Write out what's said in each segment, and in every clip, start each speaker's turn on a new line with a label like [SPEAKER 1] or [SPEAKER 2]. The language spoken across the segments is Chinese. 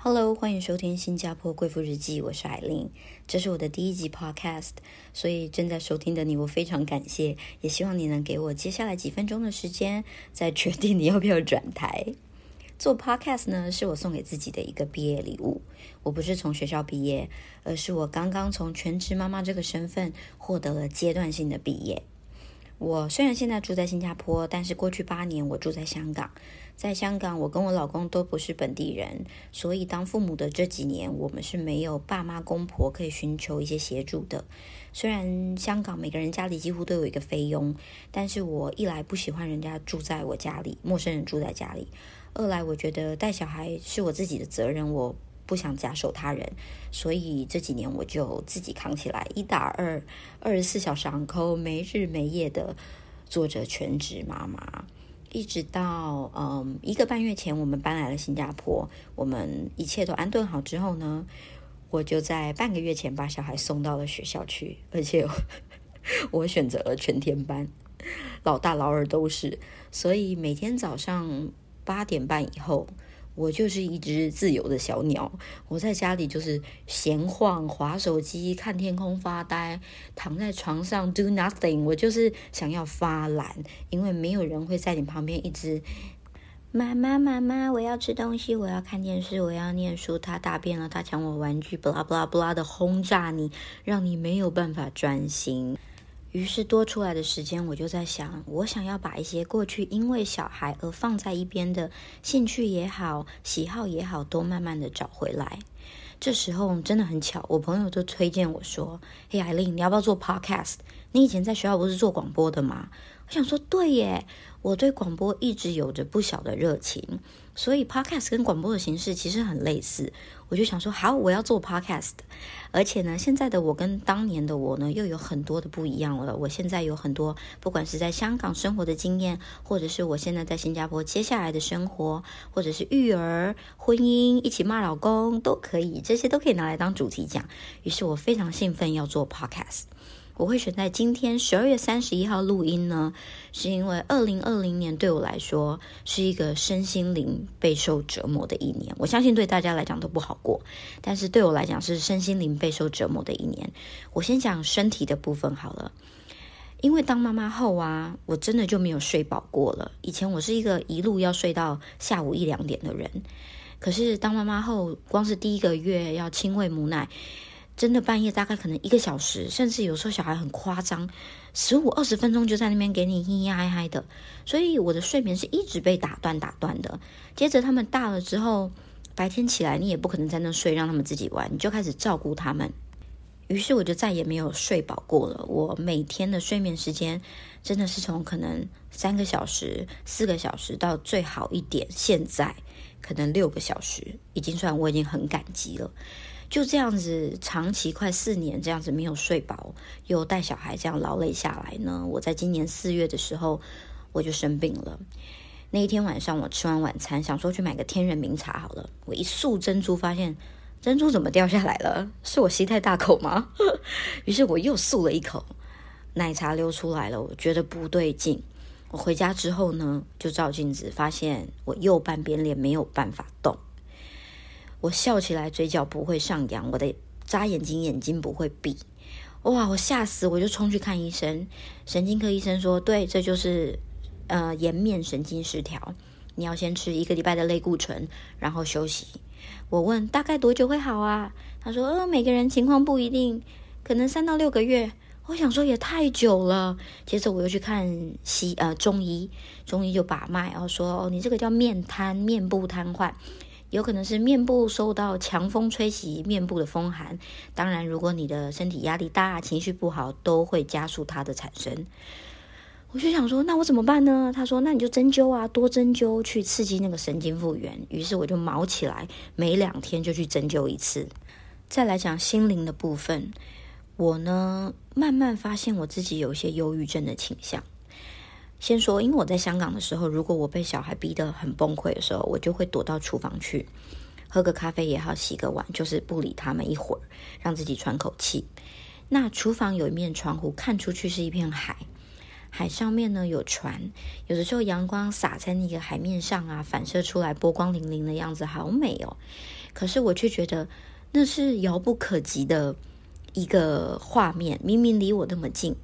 [SPEAKER 1] Hello，欢迎收听新加坡贵妇日记，我是艾琳，这是我的第一集 Podcast，所以正在收听的你，我非常感谢，也希望你能给我接下来几分钟的时间，再决定你要不要转台。做 Podcast 呢，是我送给自己的一个毕业礼物。我不是从学校毕业，而是我刚刚从全职妈妈这个身份获得了阶段性的毕业。我虽然现在住在新加坡，但是过去八年我住在香港。在香港，我跟我老公都不是本地人，所以当父母的这几年，我们是没有爸妈公婆可以寻求一些协助的。虽然香港每个人家里几乎都有一个菲佣，但是我一来不喜欢人家住在我家里，陌生人住在家里；二来我觉得带小孩是我自己的责任，我不想假手他人，所以这几年我就自己扛起来，一打二，二十四小时昂扣，没日没夜的做着全职妈妈。一直到嗯一个半月前，我们搬来了新加坡，我们一切都安顿好之后呢，我就在半个月前把小孩送到了学校去，而且 我选择了全天班，老大老二都是，所以每天早上八点半以后。我就是一只自由的小鸟，我在家里就是闲晃、划手机、看天空、发呆，躺在床上 do nothing。我就是想要发懒，因为没有人会在你旁边一直妈妈妈妈，我要吃东西，我要看电视，我要念书。他大便了，他抢我玩具，布拉布拉布拉的轰炸你，让你没有办法专心。于是多出来的时间，我就在想，我想要把一些过去因为小孩而放在一边的兴趣也好、喜好也好，都慢慢的找回来。这时候真的很巧，我朋友就推荐我说：“嘿，艾琳，你要不要做 podcast？你以前在学校不是做广播的吗？”我想说，对耶，我对广播一直有着不小的热情。所以，podcast 跟广播的形式其实很类似。我就想说，好，我要做 podcast。而且呢，现在的我跟当年的我呢，又有很多的不一样了。我现在有很多，不管是在香港生活的经验，或者是我现在在新加坡接下来的生活，或者是育儿、婚姻，一起骂老公都可以，这些都可以拿来当主题讲。于是我非常兴奋要做 podcast。我会选在今天十二月三十一号录音呢，是因为二零二零年对我来说是一个身心灵备受折磨的一年。我相信对大家来讲都不好过，但是对我来讲是身心灵备受折磨的一年。我先讲身体的部分好了，因为当妈妈后啊，我真的就没有睡饱过了。以前我是一个一路要睡到下午一两点的人，可是当妈妈后，光是第一个月要亲喂母奶。真的半夜大概可能一个小时，甚至有时候小孩很夸张，十五二十分钟就在那边给你咿咿嗨嗨的，所以我的睡眠是一直被打断打断的。接着他们大了之后，白天起来你也不可能在那睡，让他们自己玩，你就开始照顾他们。于是我就再也没有睡饱过了。我每天的睡眠时间真的是从可能三个小时、四个小时到最好一点，现在可能六个小时，已经算我已经很感激了。就这样子，长期快四年这样子没有睡饱，又带小孩这样劳累下来呢。我在今年四月的时候，我就生病了。那一天晚上，我吃完晚餐，想说去买个天人茗茶好了。我一漱珍珠，发现珍珠怎么掉下来了？是我吸太大口吗？于是我又漱了一口，奶茶流出来了。我觉得不对劲。我回家之后呢，就照镜子，发现我右半边脸没有办法动。我笑起来嘴角不会上扬，我的眨眼睛眼睛不会闭，哇！我吓死，我就冲去看医生。神经科医生说：“对，这就是呃颜面神经失调，你要先吃一个礼拜的类固醇，然后休息。”我问大概多久会好啊？他说：“呃，每个人情况不一定，可能三到六个月。”我想说也太久了。接着我又去看西呃中医，中医就把脉，然后说：“哦，你这个叫面瘫，面部瘫痪。”有可能是面部受到强风吹袭，面部的风寒。当然，如果你的身体压力大、情绪不好，都会加速它的产生。我就想说，那我怎么办呢？他说，那你就针灸啊，多针灸去刺激那个神经复原。于是我就毛起来，每两天就去针灸一次。再来讲心灵的部分，我呢慢慢发现我自己有一些忧郁症的倾向。先说，因为我在香港的时候，如果我被小孩逼得很崩溃的时候，我就会躲到厨房去喝个咖啡也好，洗个碗，就是不理他们一会儿，让自己喘口气。那厨房有一面窗户，看出去是一片海，海上面呢有船，有的时候阳光洒在那个海面上啊，反射出来波光粼粼的样子，好美哦。可是我却觉得那是遥不可及的一个画面，明明离我那么近。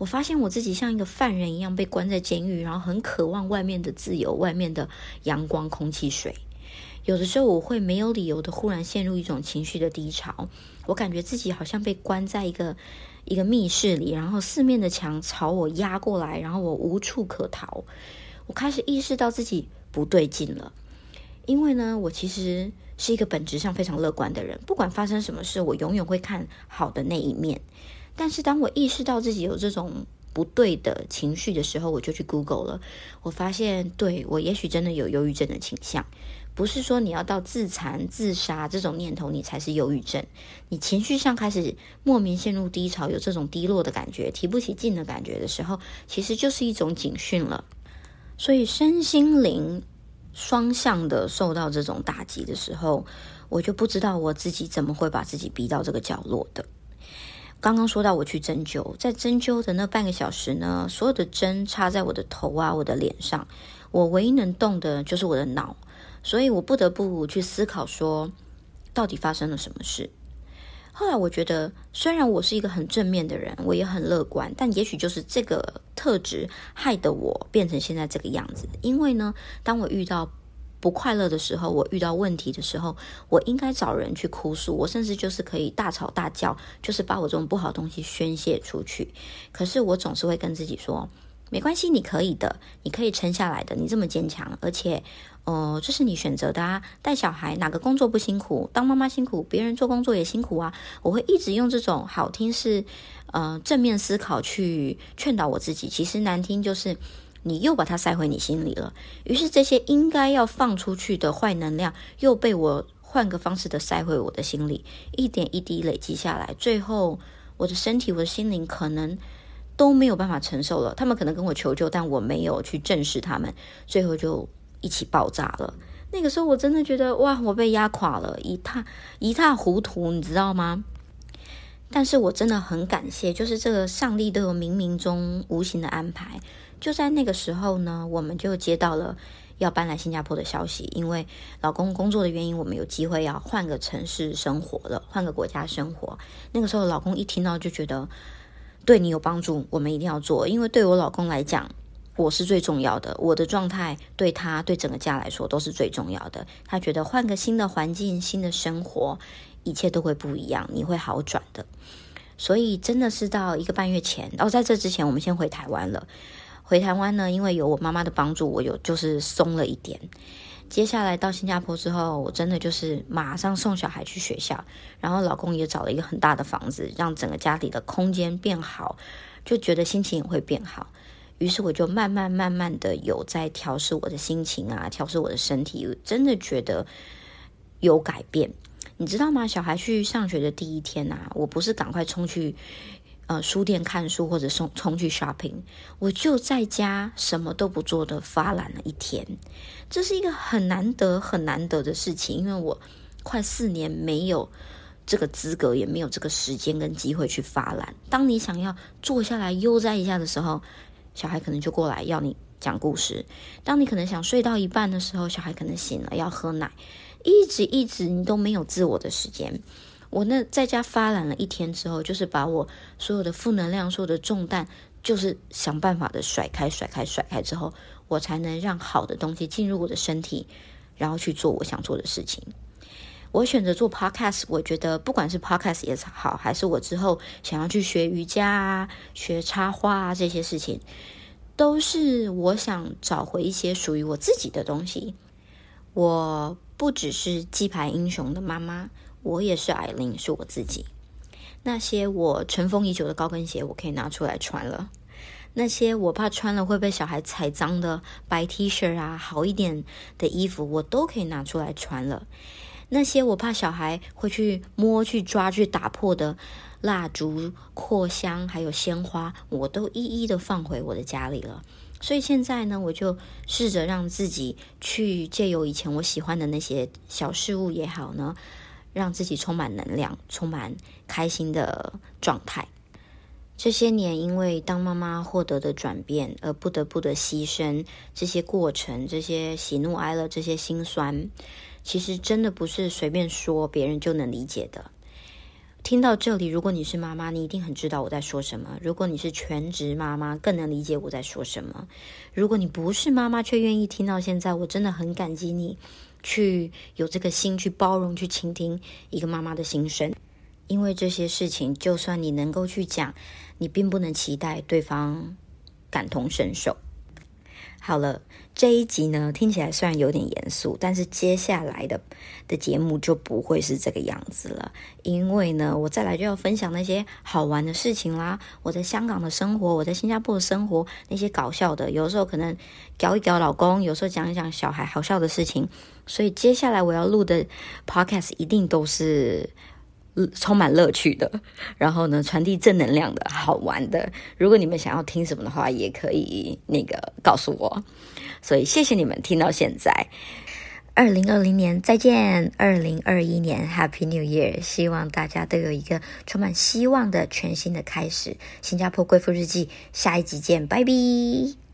[SPEAKER 1] 我发现我自己像一个犯人一样被关在监狱，然后很渴望外面的自由、外面的阳光、空气、水。有的时候我会没有理由的忽然陷入一种情绪的低潮，我感觉自己好像被关在一个一个密室里，然后四面的墙朝我压过来，然后我无处可逃。我开始意识到自己不对劲了，因为呢，我其实是一个本质上非常乐观的人，不管发生什么事，我永远会看好的那一面。但是当我意识到自己有这种不对的情绪的时候，我就去 Google 了，我发现对我也许真的有忧郁症的倾向。不是说你要到自残、自杀这种念头，你才是忧郁症。你情绪上开始莫名陷入低潮，有这种低落的感觉、提不起劲的感觉的时候，其实就是一种警讯了。所以身心灵双向的受到这种打击的时候，我就不知道我自己怎么会把自己逼到这个角落的。刚刚说到我去针灸，在针灸的那半个小时呢，所有的针插在我的头啊、我的脸上，我唯一能动的就是我的脑。所以我不得不去思考，说到底发生了什么事。后来我觉得，虽然我是一个很正面的人，我也很乐观，但也许就是这个特质害得我变成现在这个样子。因为呢，当我遇到不快乐的时候，我遇到问题的时候，我应该找人去哭诉，我甚至就是可以大吵大叫，就是把我这种不好的东西宣泄出去。可是我总是会跟自己说。没关系，你可以的，你可以撑下来的。你这么坚强，而且，呃，这是你选择的啊。带小孩哪个工作不辛苦？当妈妈辛苦，别人做工作也辛苦啊。我会一直用这种好听是，呃，正面思考去劝导我自己。其实难听就是，你又把它塞回你心里了。于是这些应该要放出去的坏能量，又被我换个方式的塞回我的心里，一点一滴累积下来，最后我的身体、我的心灵可能。都没有办法承受了，他们可能跟我求救，但我没有去正视他们，最后就一起爆炸了。那个时候我真的觉得哇，我被压垮了，一塌一塌糊涂，你知道吗？但是我真的很感谢，就是这个上帝都有冥冥中无形的安排。就在那个时候呢，我们就接到了要搬来新加坡的消息，因为老公工作的原因，我们有机会要换个城市生活了，换个国家生活。那个时候，老公一听到就觉得。对你有帮助，我们一定要做。因为对我老公来讲，我是最重要的。我的状态对他、对整个家来说都是最重要的。他觉得换个新的环境、新的生活，一切都会不一样，你会好转的。所以真的是到一个半月前，然后在这之前，我们先回台湾了。回台湾呢，因为有我妈妈的帮助，我有就是松了一点。接下来到新加坡之后，我真的就是马上送小孩去学校，然后老公也找了一个很大的房子，让整个家里的空间变好，就觉得心情也会变好。于是我就慢慢慢慢的有在调试我的心情啊，调试我的身体，真的觉得有改变。你知道吗？小孩去上学的第一天啊，我不是赶快冲去。呃，书店看书或者冲冲去 shopping，我就在家什么都不做的发懒了一天，这是一个很难得很难得的事情，因为我快四年没有这个资格，也没有这个时间跟机会去发懒。当你想要坐下来悠哉一下的时候，小孩可能就过来要你讲故事；当你可能想睡到一半的时候，小孩可能醒了要喝奶，一直一直你都没有自我的时间。我那在家发懒了一天之后，就是把我所有的负能量、所有的重担，就是想办法的甩开、甩开、甩开之后，我才能让好的东西进入我的身体，然后去做我想做的事情。我选择做 podcast，我觉得不管是 podcast 也好，还是我之后想要去学瑜伽啊、学插花啊这些事情，都是我想找回一些属于我自己的东西。我不只是鸡排英雄的妈妈。我也是艾琳，是我自己。那些我尘封已久的高跟鞋，我可以拿出来穿了。那些我怕穿了会被小孩踩脏的白 T 恤啊，好一点的衣服，我都可以拿出来穿了。那些我怕小孩会去摸、去抓、去打破的蜡烛、扩香，还有鲜花，我都一一的放回我的家里了。所以现在呢，我就试着让自己去借由以前我喜欢的那些小事物也好呢。让自己充满能量，充满开心的状态。这些年，因为当妈妈获得的转变而不得不的牺牲，这些过程、这些喜怒哀乐、这些心酸，其实真的不是随便说别人就能理解的。听到这里，如果你是妈妈，你一定很知道我在说什么；如果你是全职妈妈，更能理解我在说什么。如果你不是妈妈，却愿意听到现在，我真的很感激你，去有这个心去包容、去倾听一个妈妈的心声。因为这些事情，就算你能够去讲，你并不能期待对方感同身受。好了，这一集呢听起来虽然有点严肃，但是接下来的的节目就不会是这个样子了。因为呢，我再来就要分享那些好玩的事情啦，我在香港的生活，我在新加坡的生活，那些搞笑的，有时候可能搞一搞老公，有时候讲一讲小孩好笑的事情。所以接下来我要录的 podcast 一定都是。充满乐趣的，然后呢，传递正能量的，好玩的。如果你们想要听什么的话，也可以那个告诉我。所以谢谢你们听到现在。二零二零年再见，二零二一年 Happy New Year！希望大家都有一个充满希望的全新的开始。新加坡贵妇日记，下一集见，拜拜。